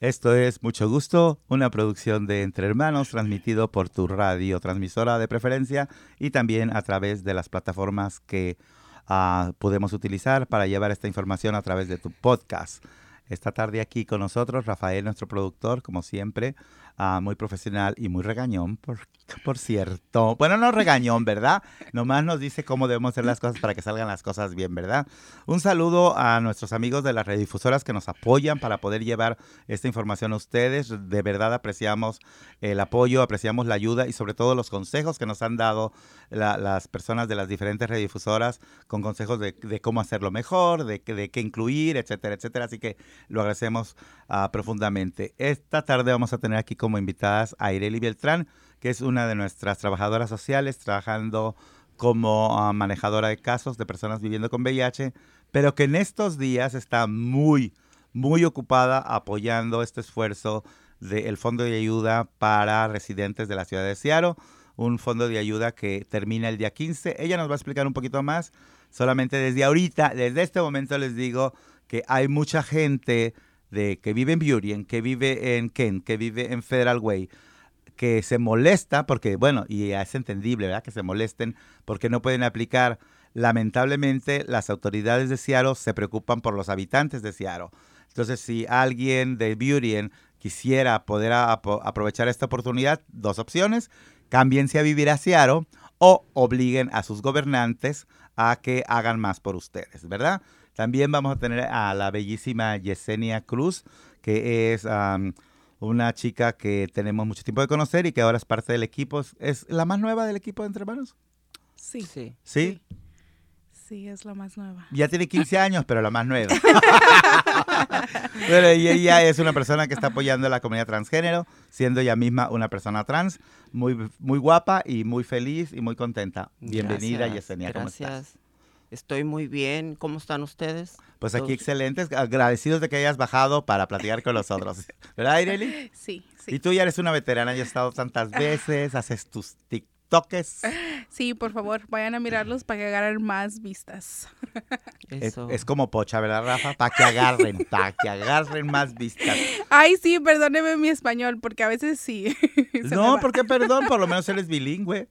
Esto es Mucho Gusto, una producción de Entre Hermanos transmitido por tu radio transmisora de preferencia y también a través de las plataformas que uh, podemos utilizar para llevar esta información a través de tu podcast. Esta tarde aquí con nosotros Rafael, nuestro productor, como siempre, uh, muy profesional y muy regañón, por, por cierto. Bueno, no regañón, ¿verdad? Nomás nos dice cómo debemos hacer las cosas para que salgan las cosas bien, ¿verdad? Un saludo a nuestros amigos de las redifusoras que nos apoyan para poder llevar esta información a ustedes. De verdad apreciamos el apoyo, apreciamos la ayuda y sobre todo los consejos que nos han dado la, las personas de las diferentes redifusoras con consejos de, de cómo hacerlo mejor, de, de, qué incluir, etcétera, etcétera. Así que lo agradecemos uh, profundamente. Esta tarde vamos a tener aquí como invitadas a Ireli Beltrán, que es una de nuestras trabajadoras sociales, trabajando como uh, manejadora de casos de personas viviendo con VIH, pero que en estos días está muy, muy ocupada apoyando este esfuerzo del Fondo de Ayuda para Residentes de la Ciudad de Seattle, un fondo de ayuda que termina el día 15. Ella nos va a explicar un poquito más. Solamente desde ahorita, desde este momento les digo que hay mucha gente de que vive en Burien, que vive en Kent, que vive en Federal Way, que se molesta porque, bueno, y es entendible, ¿verdad? Que se molesten porque no pueden aplicar. Lamentablemente, las autoridades de Seattle se preocupan por los habitantes de Seattle. Entonces, si alguien de Burien quisiera poder aprovechar esta oportunidad, dos opciones, cámbiense a vivir a Seattle o obliguen a sus gobernantes a que hagan más por ustedes, ¿verdad? También vamos a tener a la bellísima Yesenia Cruz, que es um, una chica que tenemos mucho tiempo de conocer y que ahora es parte del equipo. ¿Es la más nueva del equipo de Entre Hermanos? Sí. Sí. ¿Sí? Sí, es la más nueva. Ya tiene 15 años, pero la más nueva. bueno, y ella es una persona que está apoyando a la comunidad transgénero, siendo ella misma una persona trans, muy, muy guapa y muy feliz y muy contenta. Bienvenida, Gracias, Yesenia. ¿Cómo Gracias. estás? Estoy muy bien. ¿Cómo están ustedes? Pues aquí Todos. excelentes, agradecidos de que hayas bajado para platicar con nosotros. ¿Verdad, Ireli? Sí, Y sí. tú ya eres una veterana, ya has estado tantas veces, haces tus TikToks. Sí, por favor, vayan a mirarlos para que agarren más vistas. Es, Eso. es como pocha, ¿verdad, Rafa? Para que agarren, para que agarren más vistas. Ay, sí, perdóneme mi español, porque a veces sí. No, porque perdón, por lo menos eres bilingüe,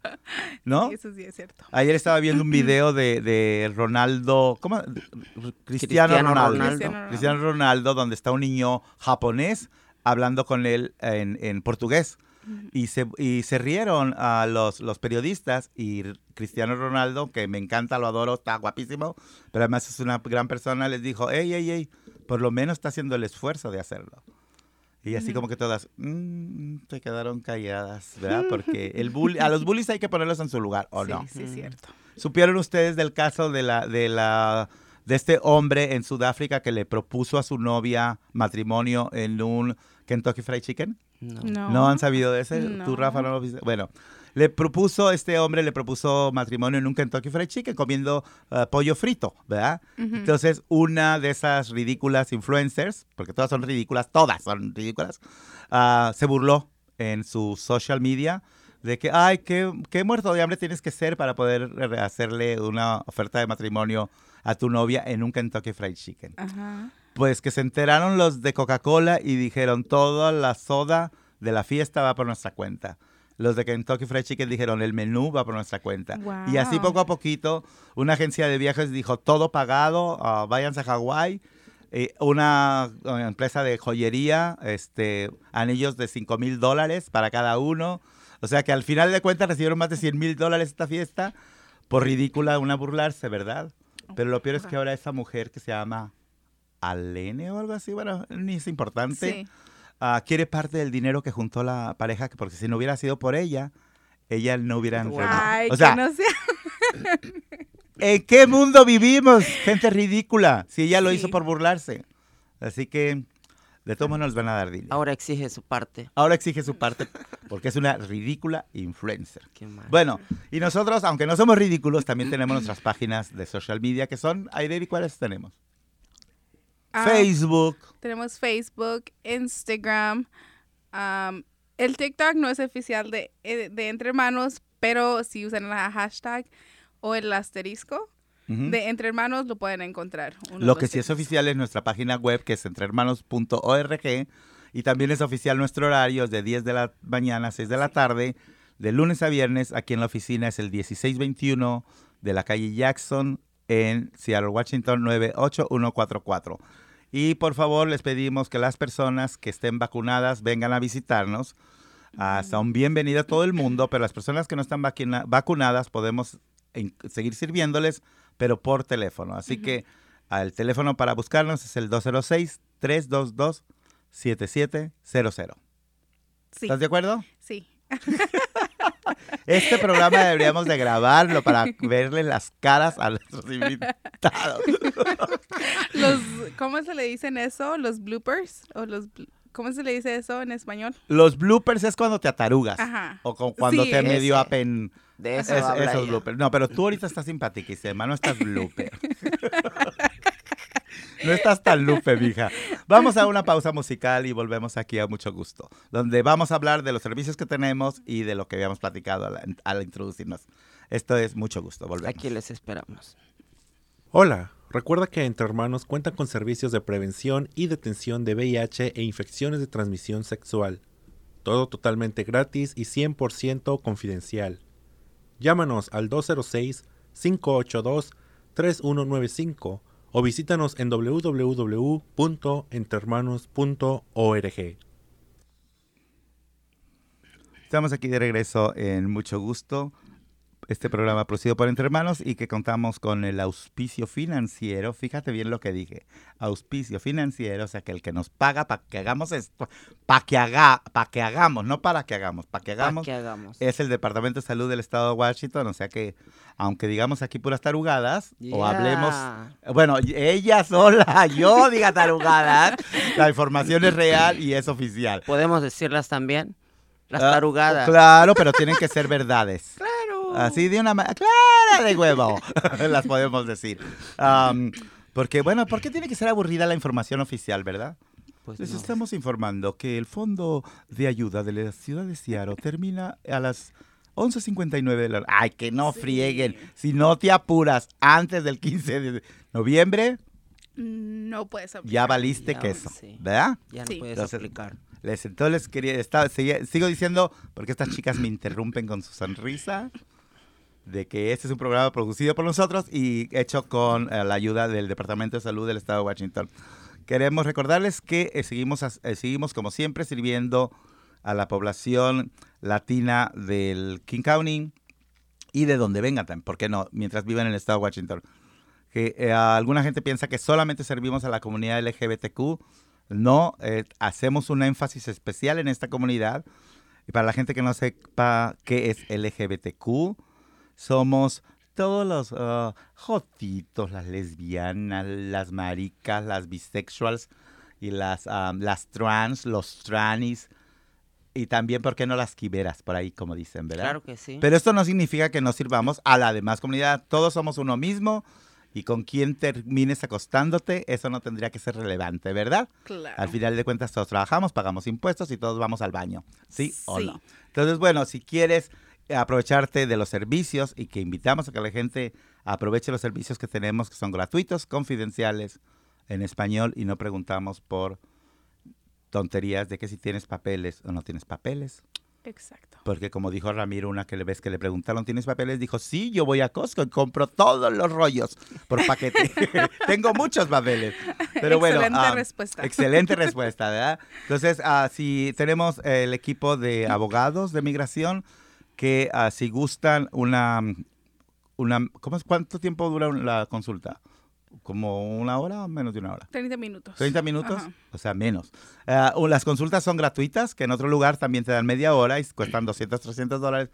¿no? Eso sí es cierto. Ayer estaba viendo un video de, de Ronaldo, ¿cómo? Cristiano, Cristiano Ronaldo. Ronaldo. Cristiano Ronaldo. Cristiano Ronaldo, donde está un niño japonés hablando con él en, en portugués. Y se, y se rieron a los, los periodistas y Cristiano Ronaldo, que me encanta, lo adoro, está guapísimo, pero además es una gran persona, les dijo, hey, hey, hey, por lo menos está haciendo el esfuerzo de hacerlo. Y así como que todas mm, se quedaron calladas, ¿verdad? Porque el bully, a los bullies hay que ponerlos en su lugar, ¿o sí, no? sí, es cierto. ¿Supieron ustedes del caso de la, de la, de este hombre en Sudáfrica que le propuso a su novia matrimonio en un Kentucky Fried Chicken? No. No. ¿No han sabido de ese? No. ¿Tú, Rafa, no lo viste? Bueno, le propuso, este hombre le propuso matrimonio en un Kentucky Fried Chicken comiendo uh, pollo frito, ¿verdad? Ujú. Entonces, una de esas ridículas influencers, porque todas son ridículas, todas son ridículas, ah, se burló en su social media de que, ay, qué, qué muerto de hambre tienes que ser para poder eh, hacerle una oferta de matrimonio a tu novia en un Kentucky Fried Chicken. Ajá. Pues que se enteraron los de Coca-Cola y dijeron, toda la soda de la fiesta va por nuestra cuenta. Los de Kentucky Fried Chicken dijeron, el menú va por nuestra cuenta. Y así poco a poquito, una agencia de viajes dijo, todo pagado, ah, váyanse a Hawái. Eh, una eh, empresa de joyería, este, anillos de 5 mil dólares para cada uno. O sea que al final de cuentas recibieron más de 100 mil dólares esta fiesta. Por ridícula, una burlarse, ¿verdad? Pero lo peor es que ahora esa mujer que se llama Alene o algo así, bueno, ni es importante, Sí. ah, quiere parte del dinero que juntó la pareja, porque si no hubiera sido por ella, ella no hubiera Wow. Ay, O sea, que no sea. ¿en qué mundo vivimos? Gente ridícula, si ella lo hizo por burlarse. Así que, de todos modos nos van a dar dinero. Ahora exige su parte. Ahora exige su parte, porque es una ridícula influencer. Qué mal. Bueno, y nosotros, aunque no somos ridículos, también tenemos nuestras páginas de social media, que son, Aire, ¿cuáles tenemos? Ah, Facebook, Tenemos Facebook, Instagram. am, el TikTok no es oficial de, eh, de Entre Hermanos, pero si usan la hashtag o el asterisco de Entre Hermanos lo pueden encontrar. uno Lo que sí es oficial es nuestra página web, que es entrehermanos.org. Y también es oficial nuestro horario, es de 10 de la mañana a 6 de la tarde, de lunes a viernes. Aquí en la oficina es el 1621 de la calle Jackson en Seattle, Washington 98144. Y por favor les pedimos que las personas que estén vacunadas vengan a visitarnos. Ah, son bienvenidas todo el mundo, pero las personas que no están vacuna- vacunadas podemos seguir sirviéndoles, pero por teléfono. Así que el teléfono para buscarnos es el 206-322-7700. Sí, ¿Estás de acuerdo? sí. Este programa deberíamos de grabarlo para verle las caras a nuestros invitados. Los, ¿Cómo se le dicen eso? ¿Los bloopers? ¿O los, bl- ¿Cómo se le dice eso en español? Los bloopers es cuando te atarugas. Ajá. O con- cuando Sí, te medio apen... De eso es- habla esos ella. bloopers. No, pero tú ahorita estás simpaticísima, no estás blooper. no estás tan lupe, mija. Vamos a una pausa musical y volvemos aquí a mucho gusto, donde vamos a hablar de los servicios que tenemos y de lo que habíamos platicado al, al introducirnos. Esto es mucho gusto, volvemos. Aquí les esperamos. Hola, recuerda que Entre Hermanos cuentan con servicios de prevención y detención de VIH e infecciones de transmisión sexual. Todo totalmente gratis y 100% confidencial. Llámanos al 206-582-3195 o visítanos en www.entrehermanos.org. Estamos aquí de regreso en mucho gusto. Este programa producido por Entre Hermanos y que contamos con el auspicio financiero. Fíjate bien lo que dije. Auspicio financiero, o sea, que el que nos paga para que hagamos esto, para que, haga, para que hagamos, no para que hagamos, para que ¿Para hagamos, es el Departamento de Salud del Estado de Washington. O sea que, aunque digamos aquí puras tarugadas, o hablemos bueno, ella sola, yo diga tarugadas, la información es real y es oficial. ¿Podemos decirlas también? Las Ah, tarugadas. Claro, pero tienen que ser verdades. Así de una manera clara de huevo, las podemos decir. Am, porque, bueno, ¿por qué tiene que ser aburrida la información oficial, verdad? Pues Les no. estamos informando que el Fondo de Ayuda de la Ciudad de Seattle termina a las 11.59 de la Ay, que no Sí. frieguen. Si no te apuras antes del 15 de noviembre, No puedes aplicar. ya valiste Ya, queso, sí. ¿verdad? Ya no Sí. puedes Entonces, aplicar. Les, entonces les quería, sigue- sigo diciendo, porque estas chicas me interrumpen con su sonrisa, de que este es un programa producido por nosotros y hecho con eh, la ayuda del Departamento de Salud del Estado de Washington. Queremos recordarles que eh, seguimos, eh, seguimos, como siempre, sirviendo a la población latina del King County y de donde vengan también, ¿por qué no? Mientras vivan en el Estado de Washington. Que eh, alguna gente piensa que solamente servimos a la comunidad LGBTQ. No, eh, hacemos un énfasis especial en esta comunidad. Y para la gente que no sepa qué es LGBTQ, somos todos los ah, jotitos, las lesbianas, las maricas, las bisexuals y las, ah, las trans, los tranis. Y también, ¿por qué no las quiberas? Por ahí, como dicen, ¿verdad? Claro que sí. Pero esto no significa que no sirvamos a la demás comunidad. Todos somos uno mismo y con quien termines acostándote, eso no tendría que ser relevante, ¿verdad? Claro. Al final de cuentas todos trabajamos, pagamos impuestos y todos vamos al baño. ¿Sí, o Sí. no? Entonces, bueno, si quieres aprovecharte de los servicios y que invitamos a que la gente aproveche los servicios que tenemos, que son gratuitos, confidenciales, en español y no preguntamos por tonterías de que si tienes papeles o no tienes papeles. Exacto. Porque como dijo Ramiro, una que le ves que le preguntaron, ¿tienes papeles? Dijo, sí, yo voy a Costco y compro todos los rollos por paquete. Tengo muchos papeles. Pero bueno, Excelente ah, respuesta. Excelente respuesta, ¿verdad? Entonces, ah, si tenemos el equipo de abogados de migración que ah, si gustan una, una ¿cómo ¿cuánto tiempo dura la consulta? ¿Como una hora o menos de una hora? 30 minutos. 30 minutos, Ajá. o sea, menos. O las consultas son gratuitas, que en otro lugar también te dan media hora y cuestan 200, 300 dólares.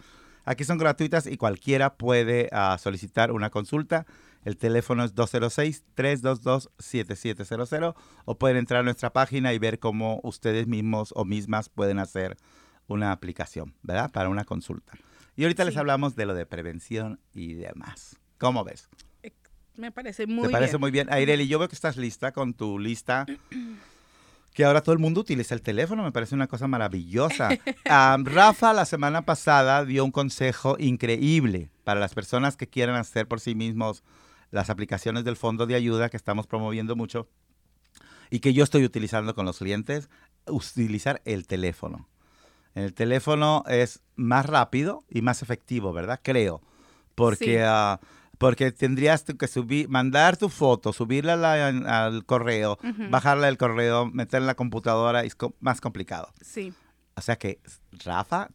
Aquí son gratuitas y cualquiera puede ah, solicitar una consulta. El teléfono es 206-322-7700 o pueden entrar a nuestra página y ver cómo ustedes mismos o mismas pueden hacer una aplicación, ¿verdad? Para una consulta. Y ahorita les Sí. hablamos de lo de prevención y demás. ¿Cómo ves? Me parece muy ¿Te parece bien. muy bien? Aireli, yo veo que estás lista con tu lista. Que ahora todo el mundo utiliza el teléfono, me parece una cosa maravillosa. Ah, Rafa la semana pasada dio un consejo increíble para las personas que quieran hacer por sí mismos las aplicaciones del fondo de ayuda que estamos promoviendo mucho y que yo estoy utilizando con los clientes. utilizar el teléfono. El teléfono es más rápido y más efectivo, ¿verdad? Creo. Porque, Sí. ah, porque tendrías que subir, mandar tu foto, subirla al correo, bajarla del correo, meterla en la computadora, es co- más complicado. Sí. O sea que Rafa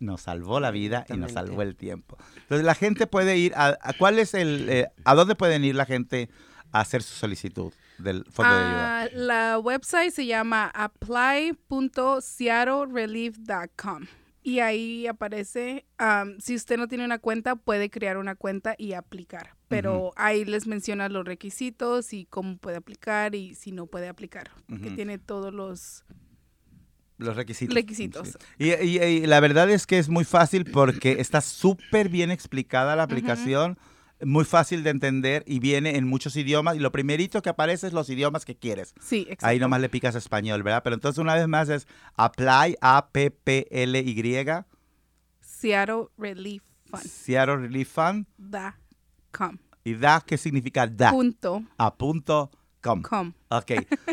nos salvó la vida y nos salvó el tiempo. Entonces la gente puede ir a, a cuál es el eh, a dónde pueden ir la gente a hacer su solicitud del fondo de ayuda. Ah, la website se llama apply.seattlerelief.com y ahí aparece, um, si usted no tiene una cuenta, puede crear una cuenta y aplicar. Pero ahí les menciona los requisitos y cómo puede aplicar y si no puede aplicar. Que Ujú. tiene todos los... Los requisitos. Requisitos. Sí. Y, y- y la verdad es que es muy fácil porque está súper bien explicada la aplicación, muy fácil de entender y viene en muchos idiomas. Y lo primerito que aparece es los idiomas que quieres. Sí, exacto. Ahí nomás le picas español, ¿verdad? Pero entonces una vez más es apply, A-P-P-L-Y, Seattle Relief Fund. Seattle Relief Fund. Da. Com. ¿Y da qué significa da? Punto. A punto com. Com. Ok.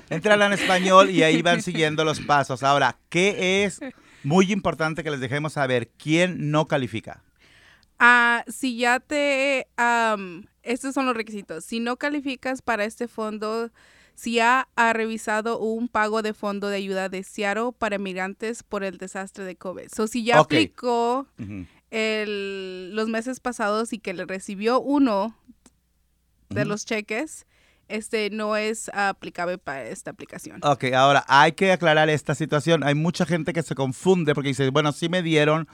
Entran en español y ahí van siguiendo los pasos. Ahora, ¿qué es muy importante que les dejemos saber? ¿Quién no califica? Ah, si ya te, estos son los requisitos. Si no calificas para este fondo, si ya ha revisado un pago de fondo de ayuda de Seattle para migrantes por el desastre de COVID. So, si ya aplicó el, los meses pasados y que le recibió uno de los cheques, este no es aplicable para esta aplicación. Ok, ahora hay que aclarar esta situación. Hay mucha gente que se confunde porque dice, bueno, sí me dieron,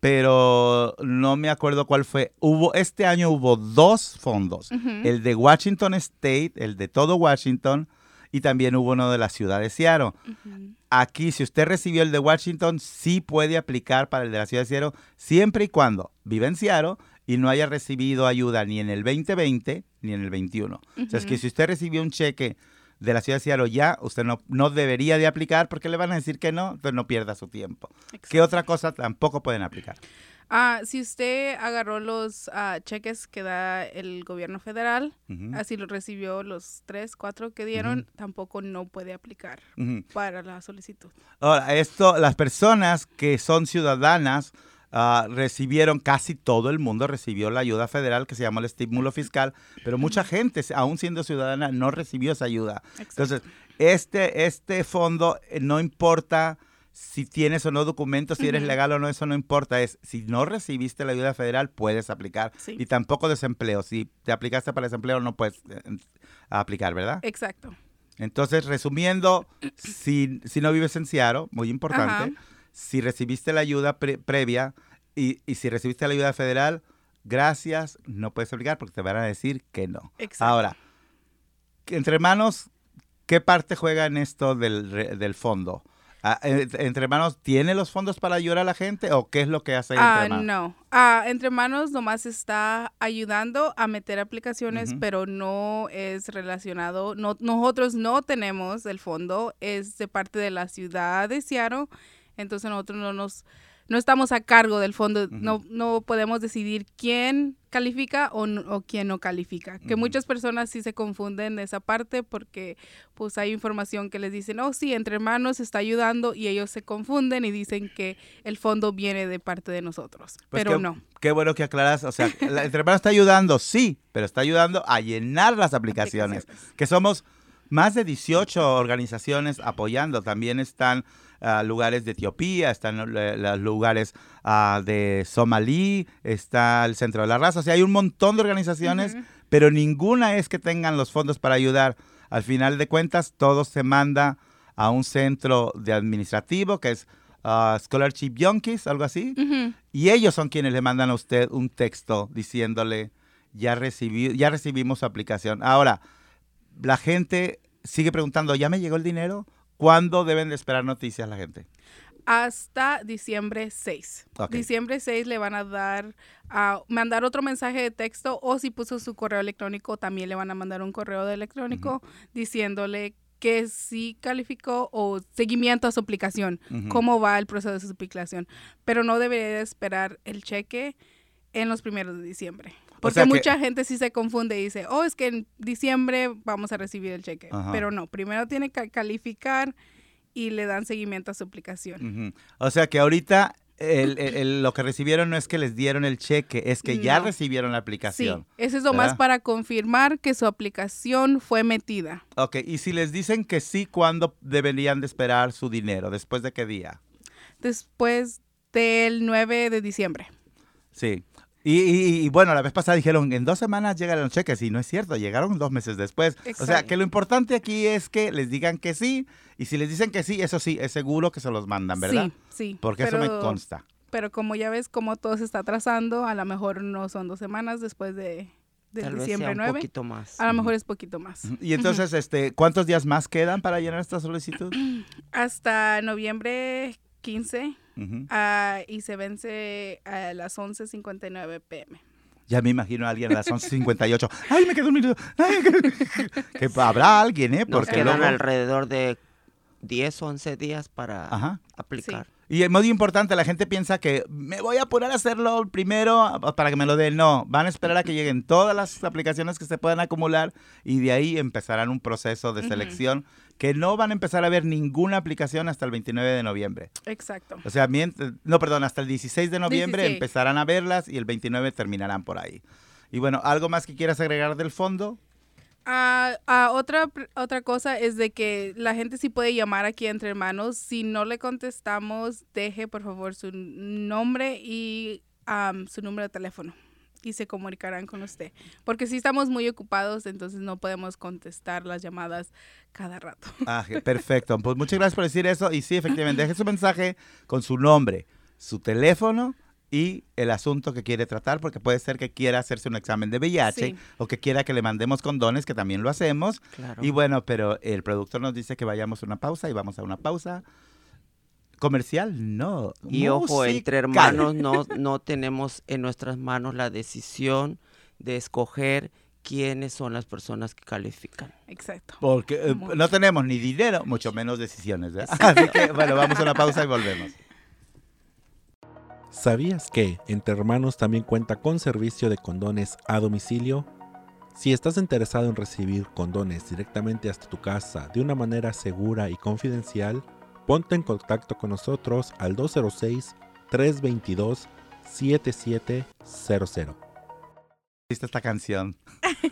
pero no me acuerdo cuál fue. Hubo, este año hubo dos fondos. El de Washington State, el de todo Washington, y también hubo uno de la ciudad de Seattle. Aquí, si usted recibió el de Washington, sí puede aplicar para el de la ciudad de Seattle, siempre y cuando vive en Seattle y no haya recibido ayuda ni en el 2020 ni en el 21. O sea, es que si usted recibió un cheque de la ciudad de Seattle ya, usted no, no debería de aplicar porque le van a decir que no, entonces no pierda su tiempo. ¿Qué Exacto. otra cosa tampoco pueden aplicar? Ah, si usted agarró los ah, cheques que da el gobierno federal, así lo recibió los tres, cuatro que dieron, tampoco no puede aplicar para la solicitud. Ahora, esto, las personas que son ciudadanas ah, recibieron, casi todo el mundo recibió la ayuda federal que se llama el estímulo fiscal, pero mucha gente, aún siendo ciudadana, no recibió esa ayuda. Entonces, este, este fondo eh, no importa si tienes o no documentos, si eres legal o no, eso no importa. Es si no recibiste la ayuda federal, puedes aplicar. Sí. Y tampoco desempleo. Si te aplicaste para desempleo, no puedes eh, aplicar, ¿verdad? Exacto. Entonces, resumiendo, si, si no vives en Seattle, muy importante, Ajá. Si recibiste la ayuda pre- previa y, y si recibiste la ayuda federal, gracias, no puedes aplicar porque te van a decir que no. Exacto. Ahora, entre hermanos, ¿qué parte juega en esto del, del fondo? Ah, ¿Entre hermanos tiene los fondos para ayudar a la gente o qué es lo que hace entre Ah, hermanos? no. Ah, Entre Manos nomás está ayudando a meter aplicaciones, pero no es relacionado. No, nosotros no tenemos el fondo, es de parte de la ciudad de Seattle. Entonces nosotros no nos no estamos a cargo del fondo, no, no podemos decidir quién califica o, o quién no califica. Que muchas personas sí se confunden de esa parte porque pues hay información que les dicen, oh sí, entre hermanos está ayudando y ellos se confunden y dicen que el fondo viene de parte de nosotros, Pues pero qué, no. Qué bueno que aclaras. O sea, la, entre hermanos está ayudando, sí, pero está ayudando a llenar las aplicaciones. Aplicaciones. Que somos más de 18 organizaciones apoyando. También están lugares de Etiopía, están los lugares ah, de Somalí, está el Centro de la Raza. O sea, hay un montón de organizaciones, pero ninguna es que tengan los fondos para ayudar. Al final de cuentas, todo se manda a un centro de administrativo que es ah, Scholarship Yonkis, algo así. Y ellos son quienes le mandan a usted un texto diciéndole, ya, recibí, ya recibimos su aplicación. Ahora, la gente sigue preguntando, ¿ya me llegó el dinero? ¿Cuándo deben de esperar noticias la gente? hasta diciembre 6. Ok. Diciembre 6 le van a dar, a mandar otro mensaje de texto o si puso su correo electrónico, también le van a mandar un correo de electrónico diciéndole que sí calificó o seguimiento a su aplicación, cómo va el proceso de su aplicación. Pero no debería de esperar el cheque en los primeros de diciembre. Porque sea que- mucha gente sí se confunde y dice, oh, es que en diciembre vamos a recibir el cheque. Ajá. Pero no, primero tiene que calificar y le dan seguimiento a su aplicación. O sea que ahorita el- el- el- lo que recibieron no es que les dieron el cheque, es que ya recibieron la Sí, aplicación. eso es lo más para confirmar que su aplicación fue metida. Ok, y si les dicen que sí, ¿cuándo deberían de esperar su dinero? ¿Después de qué día? Después del 9 de diciembre. Sí. Y, y- y, bueno, la vez pasada dijeron, en dos semanas llegan los cheques, y no es cierto, llegaron dos meses después. O sea, que lo importante aquí es que les digan que sí, y si les dicen que sí, eso sí, es seguro que se los mandan, ¿verdad? Sí, sí. Porque eso me consta. Pero como ya ves cómo todo se está atrasando, a lo mejor no son dos semanas después de, de Tal vez diciembre sea un 9. poquito más. A lo mejor es poquito más. Y entonces, este, ¿cuántos días más quedan para llenar esta solicitud? Hasta noviembre 15 Ujú. ah, y se vence a las 11.59 pm. Ya me imagino a alguien a las 11.58. ¡Ay, me quedó un minuto! ¡Ay, que, que habrá alguien, ¿eh? Nos Porque quedan luego... alrededor de 10, 11 días para Ajá. aplicar. Y es muy importante, la gente piensa que me voy a apurar a hacerlo primero para que me lo den. No, van a esperar a que lleguen todas las aplicaciones que se puedan acumular y de ahí empezarán un proceso de selección que no van a empezar a ver ninguna aplicación hasta el 29 de noviembre. Exacto. O sea, no, perdón, hasta el 16 de noviembre 16. empezarán a verlas y el 29 terminarán por ahí. Y bueno, ¿algo más que quieras agregar del fondo? Ah, ah, otra, otra cosa es de que la gente sí puede llamar aquí entre hermanos. Si no le contestamos, deje por favor su nombre y su número de teléfono y se comunicarán con usted. Porque si estamos muy ocupados, entonces no podemos contestar las llamadas cada rato. Ah, perfecto. Pues muchas gracias por decir eso. Y sí, efectivamente, deje su mensaje con su nombre, su teléfono y el asunto que quiere tratar, porque puede ser que quiera hacerse un examen de VIH Sí. o que quiera que le mandemos condones, que también lo hacemos. Claro. Y bueno, pero el productor nos dice que vayamos a una pausa y vamos a una pausa. ¿Comercial? No. Y ojo, entre hermanos no, no tenemos en nuestras manos la decisión de escoger quiénes son las personas que califican. Exacto. Porque eh, no tenemos ni dinero, mucho menos decisiones. ¿verdad? Así que, bueno, vamos a una pausa y volvemos. ¿Sabías que Entre Hermanos también cuenta con servicio de condones a domicilio? Si estás interesado en recibir condones directamente hasta tu casa de una manera segura y confidencial, ponte en contacto con nosotros al 206-322-7700. viste esta canción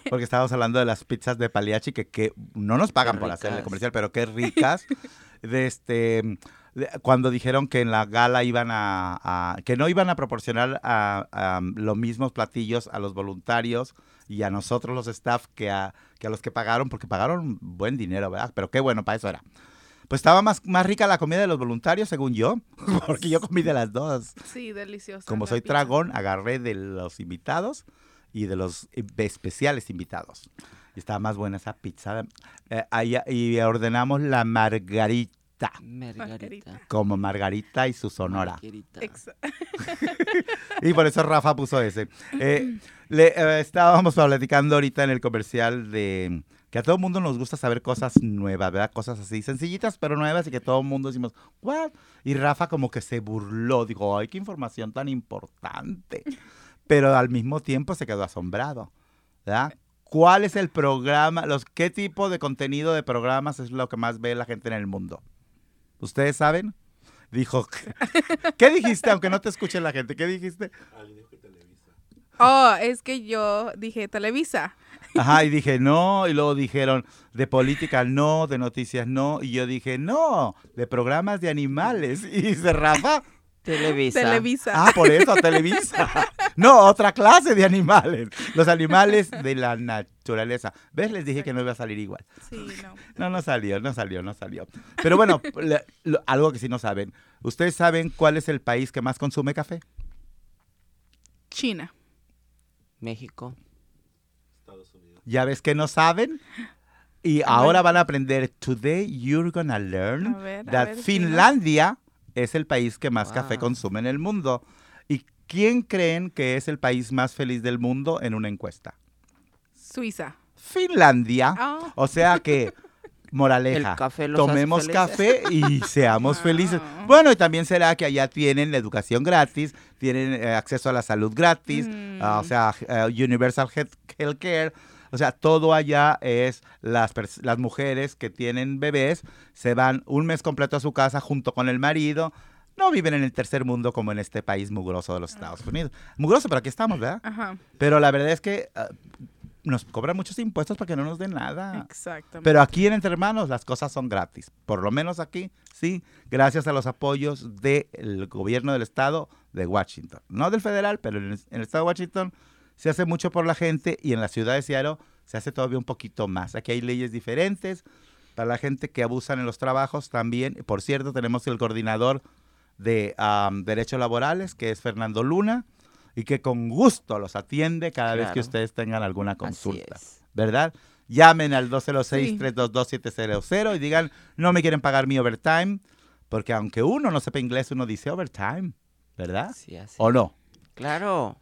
porque estábamos hablando de las pizzas de Paliachi que, que no nos pagan por hacer el comercial, pero qué ricas. de este cuando dijeron que en la gala iban a, a- que no iban a proporcionar a, a los mismos platillos a los voluntarios y a nosotros los staff que a, que a los que pagaron, porque pagaron buen dinero, ¿verdad? Pero qué bueno, para eso era. Pues estaba más, más rica la comida de los voluntarios, según yo, porque yo comí de las dos. Sí, delicioso. Como soy pizza. dragón, agarré de los invitados y de los especiales invitados. Y estaba más buena esa pizza. Eh, ahí- y ordenamos la margarita, Margarita. como Margarita y su sonora. Margarita. Y por eso Rafa puso ese. Eh, le, eh, estábamos platicando ahorita en el comercial de que a todo el mundo nos gusta saber cosas nuevas, ¿verdad? Cosas así sencillitas, pero nuevas y que todo el mundo decimos, ¿what? Y Rafa como que se burló, dijo, ay, qué información tan importante. Pero al mismo tiempo se quedó asombrado, ¿verdad? ¿Cuál es el programa, los, qué tipo de contenido de programas es lo que más ve la gente en el mundo? ¿Ustedes saben? Dijo, ¿qué dijiste? Aunque no te escuche la gente, ¿qué dijiste? Oh, es que yo dije Televisa. Ajá, y dije no, y luego dijeron de política no, de noticias no, y yo dije no, de programas de animales. Y dice Rafa, Televisa. Televisa. ah, por eso, Televisa. No, otra clase de animales. Los animales de la naturaleza. ¿Ves? Les dije que no iba a salir igual. Sí, no. No, no salió, no salió, no salió. Pero bueno, le- lo- algo que sí no saben. ¿Ustedes saben cuál es el país que más consume café? China. México. ¿Ya ves que no saben? Y A ahora ver. van a aprender. Today you're gonna learn A ver, a that ver, dinos. Finlandia es el país que más café consume en el mundo. ¿Y quién creen que es el país más feliz del mundo en una encuesta? Suiza. Finlandia. Ah. O sea que, moraleja, café tomemos café y seamos Ah. felices. Bueno, y también será que allá tienen la educación gratis, tienen eh, acceso a la salud gratis, Mm. ah, o sea, eh, Universal Health Healthcare. O sea, todo allá es las, las mujeres que tienen bebés, se van un mes completo a su casa junto con el marido. No viven en el tercer mundo como en este país mugroso de los Estados Unidos. Mugroso, pero aquí estamos, ¿verdad? Ajá, Pero la verdad es que ah, nos cobran muchos impuestos para que no nos den nada. exactamente. Pero aquí en Entre Hermanos las cosas son gratis. Por lo menos aquí, sí, gracias a los apoyos del gobierno del estado de Washington. No del federal, pero en el, en el estado de Washington se hace mucho por la gente y en la ciudad de Seattle se hace todavía un poquito más. Aquí hay leyes diferentes para la gente que abusan en los trabajos también. Por cierto, tenemos el coordinador de am, derechos laborales, que es Fernando Luna, y que con gusto los atiende cada vez que ustedes tengan alguna consulta. ¿verdad? Llamen al Sí. 206-322-700 y digan, no me quieren pagar mi overtime, porque aunque uno no sepa inglés, uno dice overtime, ¿verdad? Sí, así. ¿O no? Claro.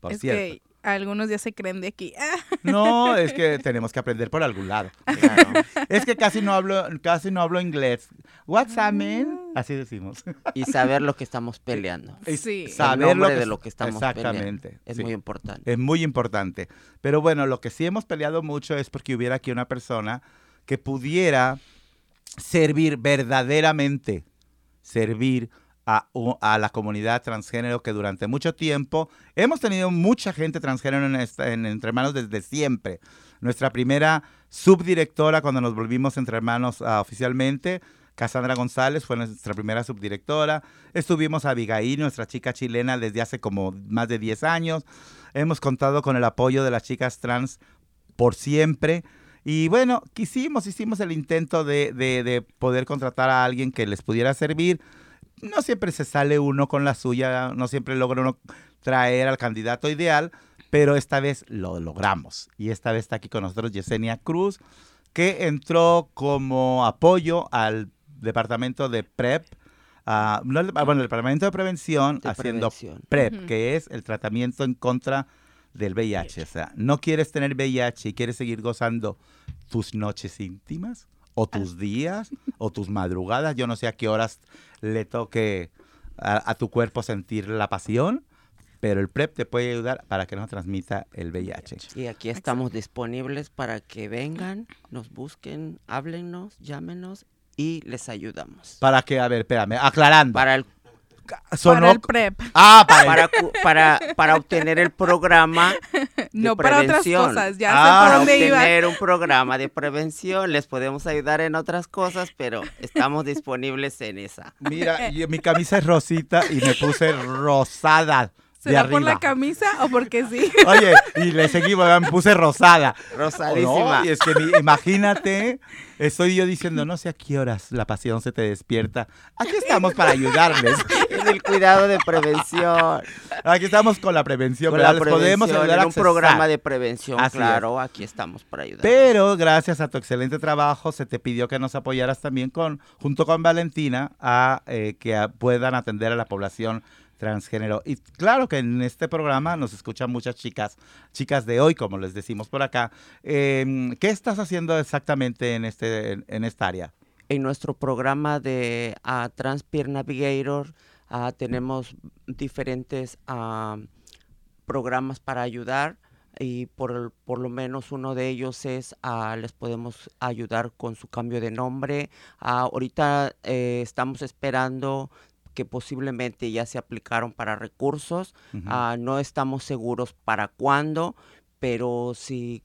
Por es cierto. que algunos ya se creen de aquí. No, es que tenemos que aprender por algún lado. Claro. Es que casi no hablo, casi no hablo inglés. What's up, man? Así decimos. y saber lo que estamos peleando. Sí. Saber que de lo que estamos Exactamente. peleando. Es sí. muy importante. Es muy importante. Pero bueno, lo que sí hemos peleado mucho es porque hubiera aquí una persona que pudiera servir verdaderamente, servir a, la comunidad transgénero que durante mucho tiempo hemos tenido mucha gente transgénero en, Entre Hermanos desde siempre. Nuestra primera subdirectora cuando nos volvimos Entre Hermanos ah, oficialmente, Cassandra González fue nuestra primera subdirectora. Estuvimos a Abigail, nuestra chica chilena, desde hace como más de 10 años. Hemos contado con el apoyo de las chicas trans por siempre. Y bueno, quisimos, hicimos el intento de poder contratar a alguien que les pudiera servir. No siempre se sale uno con la suya, no siempre logra uno traer al candidato ideal, pero esta vez lo logramos. Y esta vez está aquí con nosotros Yesenia Cruz, que entró como apoyo al departamento de PrEP, ah, no bueno, el departamento de prevención, De haciendo prevención. PrEP, que es el tratamiento en contra del VIH. O sea, no quieres tener VIH y quieres seguir gozando tus noches íntimas, o tus días, o tus madrugadas. Yo no sé a qué horas le toque a, a tu cuerpo sentir la pasión, pero el PrEP te puede ayudar para que no transmita el VIH. Y aquí estamos disponibles para que vengan, nos busquen, háblennos, llámenos y les ayudamos. Para que, a ver, espérame, aclarando. Para el Sonó- para el PrEP. Ah, para, el- para, para, para obtener el programa No para otras cosas. Ya Ah, sé por para dónde iba. obtener un programa de prevención. Les podemos ayudar en otras cosas, pero estamos disponibles en esa. Mira, yo- mi camisa es rosita y me puse rosada ¿Será por la camisa o porque sí? Oye, y le seguí, me puse rosada. Rosadísima. No, y es que mi- imagínate, estoy yo diciendo, no sé a qué horas la pasión se te despierta. Aquí estamos para ayudarles. En el cuidado de prevención. Aquí estamos con la prevención, Con la Les podemos prevención, ayudar en a un accesar. programa de prevención, Así es. claro, aquí estamos para ayudar. Pero gracias a tu excelente trabajo se te pidió que nos apoyaras también con, junto con Valentina, a eh, que a- puedan atender a la población transgénero. Y claro que en este programa nos escuchan muchas chicas, chicas de hoy, como les decimos por acá. Em, ¿Qué estás haciendo exactamente en este, en, esta área? en nuestro programa de ah, Transpeer Navigator ah, tenemos diferentes ah, programas para ayudar y por, por lo menos uno de ellos es ah, les podemos ayudar con su cambio de nombre. Ah, ahorita eh, estamos esperando que posiblemente ya se aplicaron para recursos. Ah, no estamos seguros para cuándo, pero si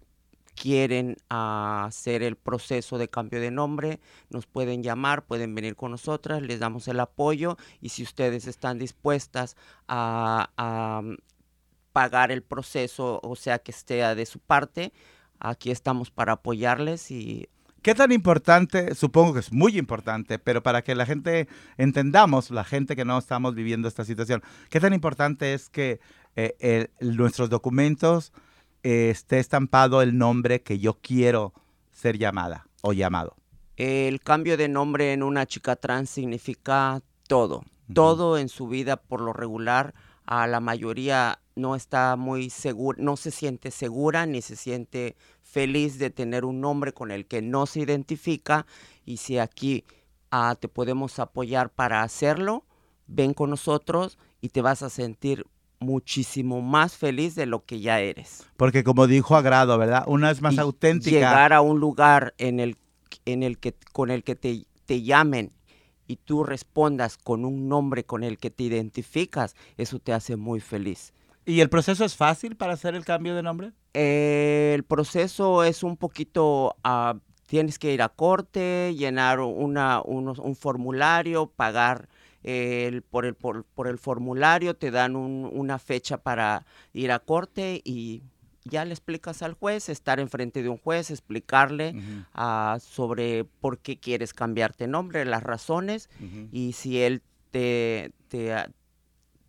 quieren ah, hacer el proceso de cambio de nombre, nos pueden llamar, pueden venir con nosotras, les damos el apoyo y si ustedes están dispuestas a, a, mm, pagar el proceso, o sea que esté de su parte, aquí estamos para apoyarles y ¿Qué tan importante? Supongo que es muy importante, pero para que la gente entendamos, la gente que no estamos viviendo esta situación, ¿qué tan importante es que eh, nuestros documentos eh, esté estampado el nombre que yo quiero ser llamada o llamado? El cambio de nombre en una chica trans significa todo. Todo en su vida, por lo regular, a la mayoría no está muy segura, no se siente segura ni se siente feliz de tener un nombre con el que no se identifica. Y si aquí ah, te podemos apoyar para hacerlo, ven con nosotros y te vas a sentir muchísimo más feliz de lo que ya eres. Porque como dijo Agrado, ¿verdad? Una es más Y auténtica. Llegar a un lugar en el, en el que, con el que te, te llamen y tú respondas con un nombre con el que te identificas, eso te hace muy feliz. ¿Y el proceso es fácil para hacer el cambio de nombre? Eh, el proceso es un poquito, ah, tienes que ir a corte, llenar una, unos- un formulario, pagar el- por, el, por, por el formulario, te dan un- una fecha para ir a corte y ya le explicas al juez, estar enfrente de un juez, explicarle ah, sobre por qué quieres cambiarte nombre, las razones y si él te, te,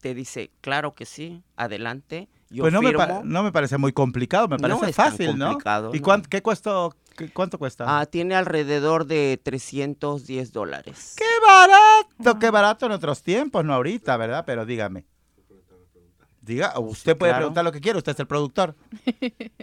te dice, claro que sí, adelante, yo pues no me, firmo. pa- no me parece muy complicado, me No parece es tan fácil, ¿no? ¿Y no. cuán- qué cuesta? ¿Cuánto cuesta? Ah, tiene alrededor de 310 dólares. ¡Qué barato! ¡Qué barato en otros tiempos! No ahorita, ¿verdad? Pero dígame. Diga, usted puede claro. preguntar lo que quiera, usted es el productor.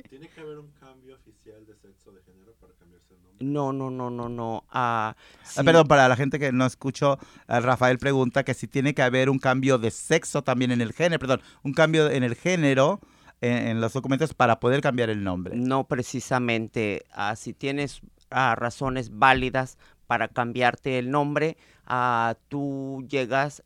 ¿Tiene que haber un cambio oficial de sexo de género para cambiarse el nombre? No, no, no, no, no. Ah, Ah, perdón, para la gente que no escuchó, eh, Rafael pregunta que si tiene que haber un cambio de sexo también en el género, perdón, un cambio en el género en, en los documentos para poder cambiar el nombre. No precisamente. ah, si tienes ah, razones válidas para cambiarte el nombre, tú llegas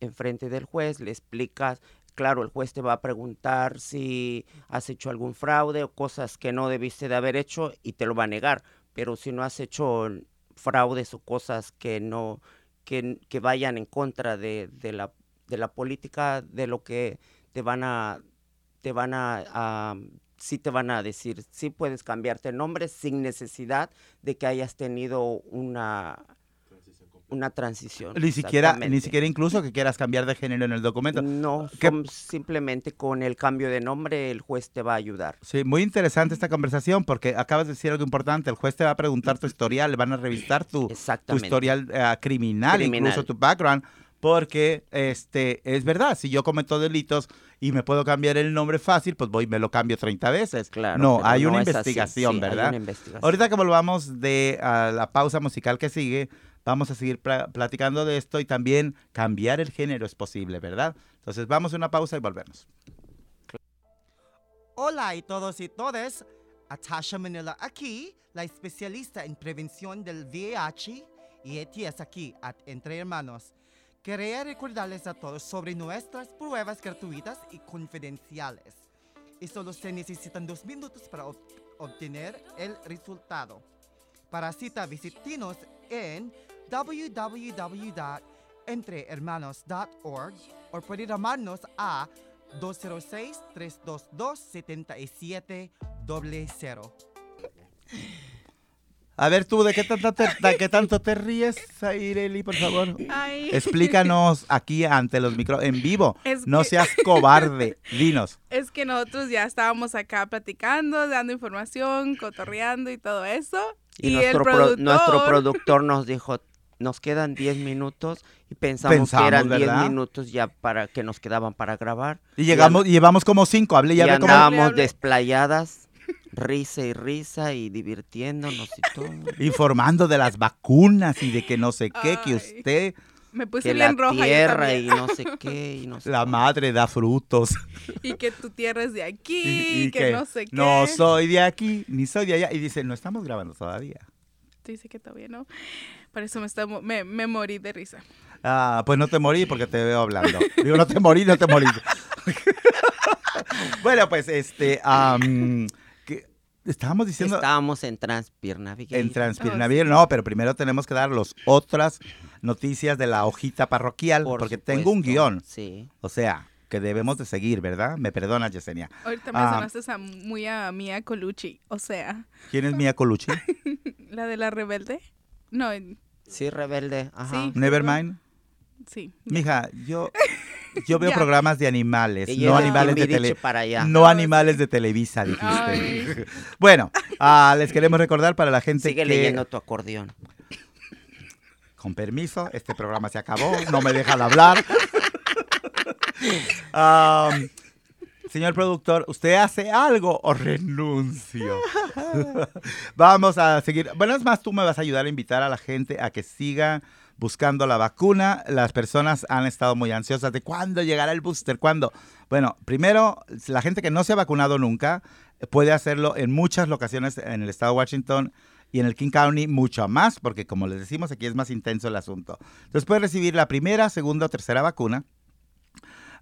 enfrente del juez, le explicas. Claro, el juez te va a preguntar si has hecho algún fraude o cosas que no debiste de haber hecho y te lo va a negar. Pero si no has hecho fraudes o cosas que no que, que vayan en contra de, de la, de la política, de lo que te van a te van a, a- sí te van a decir, sí puedes cambiarte el nombre sin necesidad de que hayas tenido una una transición. Ni siquiera, ni siquiera incluso que quieras cambiar de género en el documento. No, ¿Qué- son simplemente con el cambio de nombre el juez te va a ayudar. Sí, muy interesante esta conversación porque acabas de decir algo importante. El juez te va a preguntar tu historial, le van a revisar tu, tu historial eh, criminal, Criminal. incluso tu background, porque este es verdad, si yo cometo delitos y me puedo cambiar el nombre fácil, pues voy y me lo cambio 30 veces. Claro, no, hay no una Sí, hay ¿verdad? una investigación. Ahorita que volvamos de a la pausa musical que sigue, vamos a seguir pla- platicando de esto y también cambiar el género es posible, ¿verdad? Entonces vamos a una pausa y volvemos. Hola y todos y todas, Atasha Manila aquí, la especialista en prevención del VIH y ETS aquí at Entre Hermanos. Quería recordarles a todos sobre nuestras pruebas gratuitas y confidenciales. Y solo se necesitan dos minutos para ob- obtener el resultado. Para cita, visítenos en www.entrehermanos.org o puede llamarnos a 206-322-7700. A ver tú, ¿de qué tanto te, de qué tanto te ríes, Aireli, por favor? Ay. Explícanos aquí ante los micros, en vivo. Es no que- seas cobarde, dinos. Es que nosotros ya estábamos acá platicando, dando información, cotorreando y todo eso. Y, Y, nuestro, el pro- productor, nuestro productor nos dijo, nos quedan 10 minutos y pensamos, Pensamos, que eran 10 ¿verdad? minutos ya para que nos quedaban para grabar. Y llegamos, y llevamos como cinco, hablé Y, ya ve como... andábamos desplayadas, risa y risa y divirtiéndonos y todo. Informando de las vacunas y de que no sé qué, que Ay. usted, me puse que la roja tierra y no sé qué y no sé la madre da frutos. y que tu tierra es de aquí, Y, y que, no sé qué. No soy de aquí, ni soy de allá. Y dice, no estamos grabando todavía. Dice que todavía no. Por eso me, está, me, me morí de risa. Ah, pues no te morí porque te veo hablando. Digo, no te morí, no te morí. bueno, pues este, que estábamos diciendo Estábamos en Transpir Navigator. en Transpirnavir, no, pero primero tenemos que dar las otras noticias de la hojita parroquial, Por porque tengo un guion, Sí. o sea, que debemos de seguir, ¿verdad? Me perdonas, Yesenia. Ahorita me Ah. sonaste a muy a Mia Colucci. O sea, ¿Quién es Mia Colucci? la de la rebelde. No, en- Sí, rebelde. Ajá. Sí. Nevermind. sí. Mija, yo, yo veo programas de animales, no animales de tele, para allá. no animales de Televisa, dijiste. Ay. bueno, ah, les queremos recordar para la gente Sigue que leyendo tu acordeón. con permiso, este programa se acabó, no me dejan hablar. Am, Señor productor, ¿usted hace algo o renuncio? Vamos a seguir. Bueno, es más, tú me vas a ayudar a invitar a la gente a que siga buscando la vacuna. Las personas han estado muy ansiosas de cuándo llegará el booster, cuándo. Bueno, primero, la gente que no se ha vacunado nunca puede hacerlo en muchas locaciones en el estado de Washington y en el King County mucho más, porque como les decimos, aquí es más intenso el asunto. Entonces puede recibir la primera, segunda o tercera vacuna.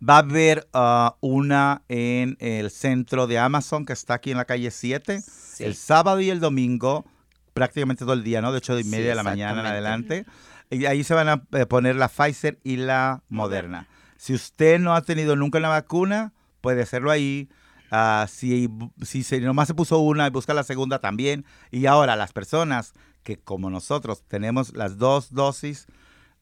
Va a haber uh, una en el centro de Amazon, que está aquí en la calle 7, Sí. el sábado y el domingo, prácticamente todo el día, ¿no? De 8 y Sí, media de la mañana en adelante. Y ahí se van a eh, poner la Pfizer y la Moderna. Si usted no ha tenido nunca una vacuna, puede hacerlo ahí. Ah, si, si se, nomás se puso una y busca la segunda también. Y ahora las personas que como nosotros tenemos las dos dosis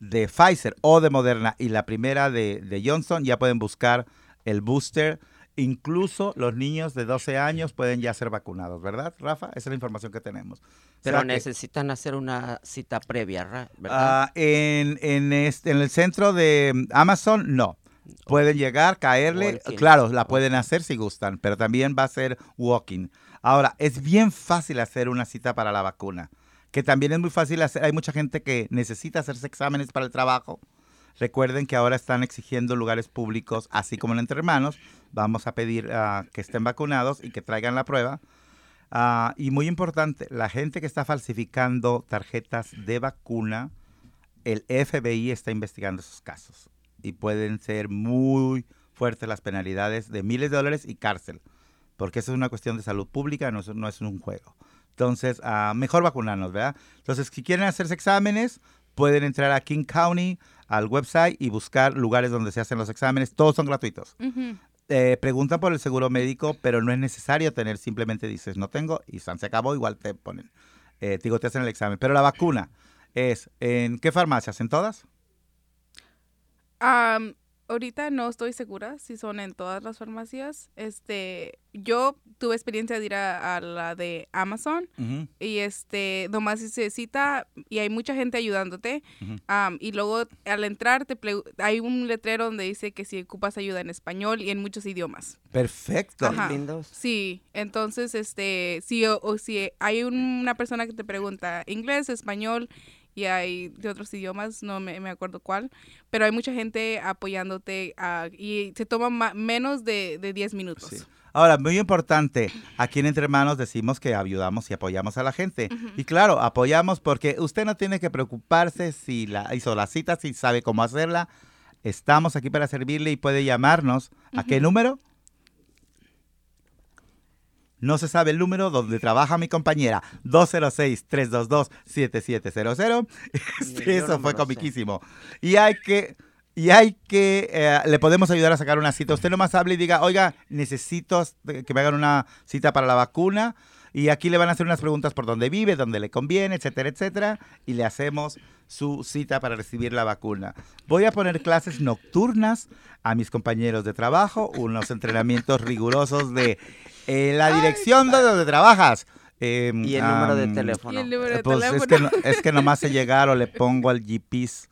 de Pfizer o de Moderna y la primera de, de Johnson ya pueden buscar el booster. Incluso los niños de 12 años pueden ya ser vacunados, ¿verdad, Rafa? Esa es la información que tenemos. O Pero que- necesitan hacer una cita previa, ¿verdad? Ah, en, en, este- en el centro de mm, Amazon, no. Pueden llegar, caerle. Claro, la pueden hacer si gustan, pero también va a ser walking. Ahora, es bien fácil hacer una cita para la vacuna, que también es muy fácil hacer. Hay mucha gente que necesita hacerse exámenes para el trabajo. Recuerden que ahora están exigiendo lugares públicos, así como en Entre Hermanos. Vamos a pedir ah, que estén vacunados y que traigan la prueba. Ah, y muy importante, la gente que está falsificando tarjetas de vacuna, el FBI está investigando esos casos y pueden ser muy fuertes las penalidades de miles de dólares y cárcel, porque eso es una cuestión de salud pública, no no es un juego. Entonces, ah, mejor vacunarnos, ¿verdad? Entonces, si quieren hacerse exámenes, pueden entrar a King County, al website y buscar lugares donde se hacen los exámenes. Todos son gratuitos. Ujú. Eh, preguntan por el seguro médico, pero no es necesario tener, simplemente dices, no tengo, y se acabó, igual te ponen, eh, digo, te hacen el examen. Pero la vacuna es, ¿en qué farmacias? ¿En todas? Am, ahorita no estoy segura si son en todas las farmacias. Este, yo tuve experiencia de ir a, a la de Amazon y este, nomás hice cita y hay mucha gente ayudándote. Am, y luego al entrar te hay un letrero donde dice que si ocupas ayuda en español y en muchos idiomas. Perfecto. Ajá. Lindos. Sí, entonces, este, si, o, o si hay un- una persona que te pregunta inglés, español y hay de otros idiomas, no me, me acuerdo cuál, pero hay mucha gente apoyándote ah, y se toma ma- menos de, de 10 minutos. Sí. Ahora, muy importante, aquí en Entre Hermanos decimos que ayudamos y apoyamos a la gente. Y claro, apoyamos porque usted no tiene que preocuparse si la hizo la cita, si sabe cómo hacerla. Estamos aquí para servirle y puede llamarnos. ¿A qué número? No se sabe el número donde trabaja mi compañera. 206-322-7700. Este, eso no fue sé. comiquísimo. Y hay que, y hay que, eh, le podemos ayudar a sacar una cita. Usted nomás hable y diga, oiga, necesito que me hagan una cita para la vacuna. Y aquí le van a hacer unas preguntas por dónde vive, dónde le conviene, etcétera, etcétera. Y le hacemos su cita para recibir la vacuna. Voy a poner clases nocturnas a mis compañeros de trabajo, unos entrenamientos rigurosos de eh, la dirección de donde trabajas. Em, Y el número de teléfono. el número de pues es teléfono. que, no, es que nomás se llegar o le pongo al GPs,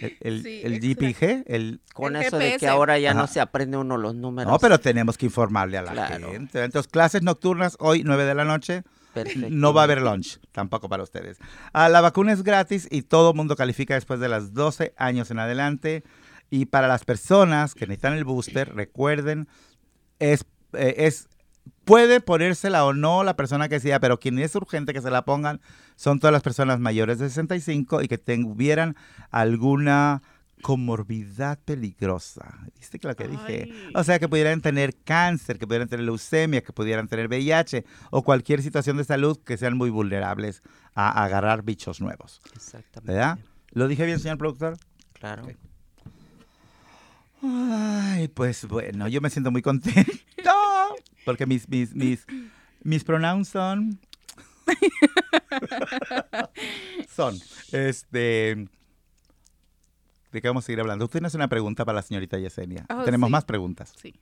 el, el, Sí, el. GPG, el... Con el eso de que ahora ya Ajá. no se aprende uno los números. No, pero tenemos que informarle a la Claro. gente. Entonces, clases nocturnas hoy, 9 de la noche. Perfecto. No va a haber lunch, tampoco para ustedes. Ah, la vacuna es gratis y todo mundo califica después de las 12 años en adelante. Y para las personas que necesitan el booster, recuerden, es, eh, es puede ponérsela o no la persona que sea, pero quien es urgente que se la pongan son todas las personas mayores de 65 y que tuvieran alguna comorbidad peligrosa. ¿Viste que lo que dije? Ay. O sea, que pudieran tener cáncer, que pudieran tener leucemia, que pudieran tener VIH o cualquier situación de salud que sean muy vulnerables a agarrar bichos nuevos. Exactamente. ¿Verdad? ¿Lo dije bien, señor productor? Claro. Ay, pues bueno, yo me siento muy contento porque mis, mis, mis, mis pronouns son... son, este... ¿De qué vamos a seguir hablando? Usted hace una pregunta para la señorita Yesenia. Oh, Tenemos sí. más preguntas. Sí.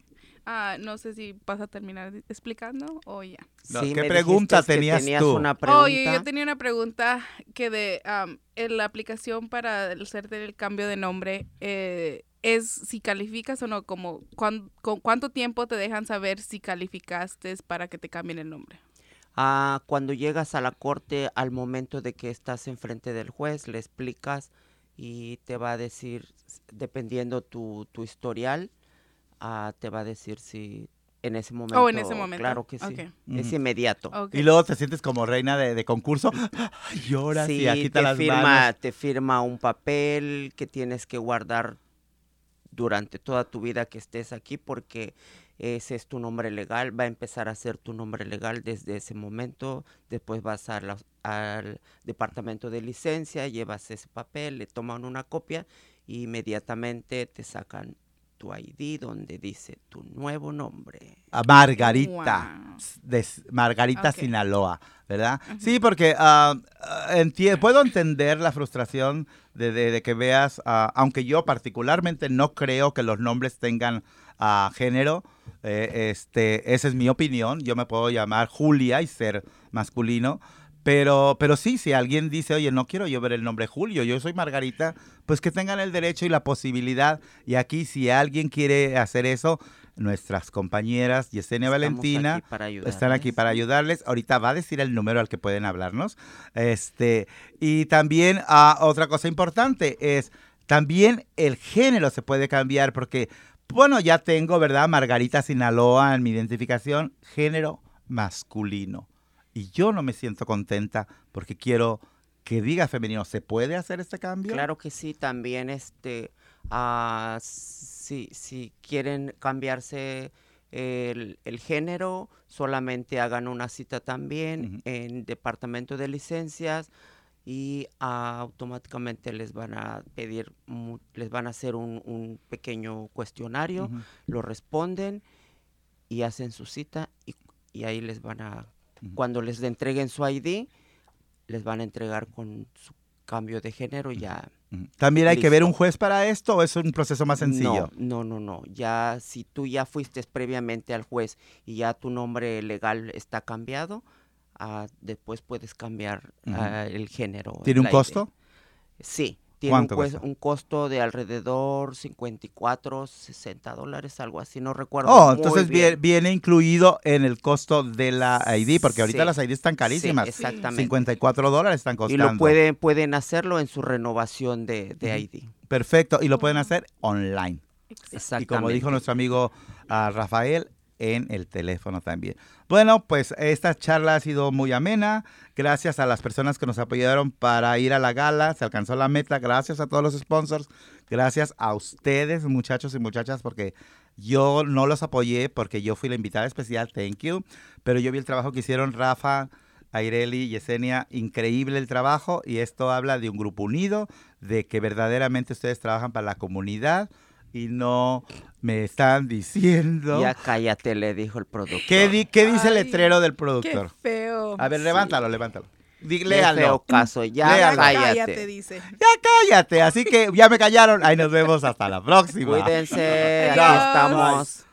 Ah, no sé si vas a terminar explicando o ya. No, Sí, ¿qué pregunta tenías tenías tú? una pregunta. Oye, yo tenía una pregunta que de am, en la aplicación para hacerte el cambio de nombre, eh, es si calificas o no, como cuán- con cuánto tiempo te dejan saber si calificaste para que te cambien el nombre. Ah, cuando llegas a la corte, al momento de que estás enfrente del juez, le explicas y te va a decir, dependiendo tu, tu historial, ah, te va a decir si en ese momento. Oh, en ese momento. Claro que sí. Es inmediato. Ok. Y luego te sientes como reina de, de concurso. Lloras Sí, y agita te las firma, manos. te firma un papel que tienes que guardar durante toda tu vida que estés aquí porque ese es tu nombre legal, va a empezar a ser tu nombre legal desde ese momento, después vas a la- al departamento de licencia, llevas ese papel, le toman una copia y inmediatamente te sacan tu ID donde dice tu nuevo nombre. a Margarita, Wow. de S- Margarita Ok. Sinaloa, ¿verdad? Sí, porque ah, ah, entie- puedo entender la frustración de, de- de que veas, ah, aunque yo particularmente no creo que los nombres tengan ah, género, eh, este, esa es mi opinión, yo me puedo llamar Julia y ser masculino. Pero, pero sí, si alguien dice, oye, no quiero yo ver el nombre Julio, yo soy Margarita, pues que tengan el derecho y la posibilidad. Y aquí, si alguien quiere hacer eso, nuestras compañeras Yesenia Estamos Valentina aquí para están aquí para ayudarles. Ahorita va a decir el número al que pueden hablarnos. Este, y también ah, otra cosa importante es, también el género se puede cambiar porque, bueno, ya tengo, ¿verdad? Margarita Sinaloa en mi identificación, género masculino. Y yo no me siento contenta porque quiero que diga femenino. ¿Se puede hacer este cambio? Claro que sí, también este, ah, si, si quieren cambiarse el, el género, solamente hagan una cita también en departamento de licencias y automáticamente les van a pedir, les van a hacer un, un pequeño cuestionario, lo responden y hacen su cita y, y ahí les van a, Cuando les entreguen su ID, les van a entregar con su cambio de género ya. ¿También hay que ver un juez para esto o es un proceso más sencillo? No, no, no, no. Ya si tú ya fuiste previamente al juez y ya tu nombre legal está cambiado, ah, después puedes cambiar ah, el género. ¿Tiene un costo? Sí. Tiene un, ¿Cuánto cues- cuesta? un costo de alrededor 54, 60 dólares, algo así, no recuerdo. Oh, muy entonces bien. viene incluido en el costo de la ID, porque ahorita Sí. las ID están carísimas. Sí, exactamente. 54 dólares están Y costando. lo pueden, pueden hacerlo en su renovación de. ID. Perfecto, y lo pueden hacer online. Exacto. Exactamente. Y como dijo nuestro amigo ah, Rafael, en el teléfono también. Bueno, pues esta charla ha sido muy amena. Gracias a las personas que nos apoyaron para ir a la gala. Se alcanzó la meta. Gracias a todos los sponsors. Gracias a ustedes, muchachos y muchachas, porque yo no los apoyé porque yo fui la invitada especial. Thank you. Pero yo vi el trabajo que hicieron Rafa, Aireli, Yesenia. Increíble el trabajo. Y esto habla de un grupo unido, de que verdaderamente ustedes trabajan para la comunidad y no me están diciendo. Ya cállate, le dijo el productor. ¿Qué, di- qué dice el letrero del Qué productor? feo. A ver, Sí. levántalo, levántalo. Di- Qué léalo. feo caso, ya Léalo. cállate. dice. Ya cállate. Así que ya me callaron. Ahí nos vemos hasta la próxima. Cuídense, Adiós. estamos.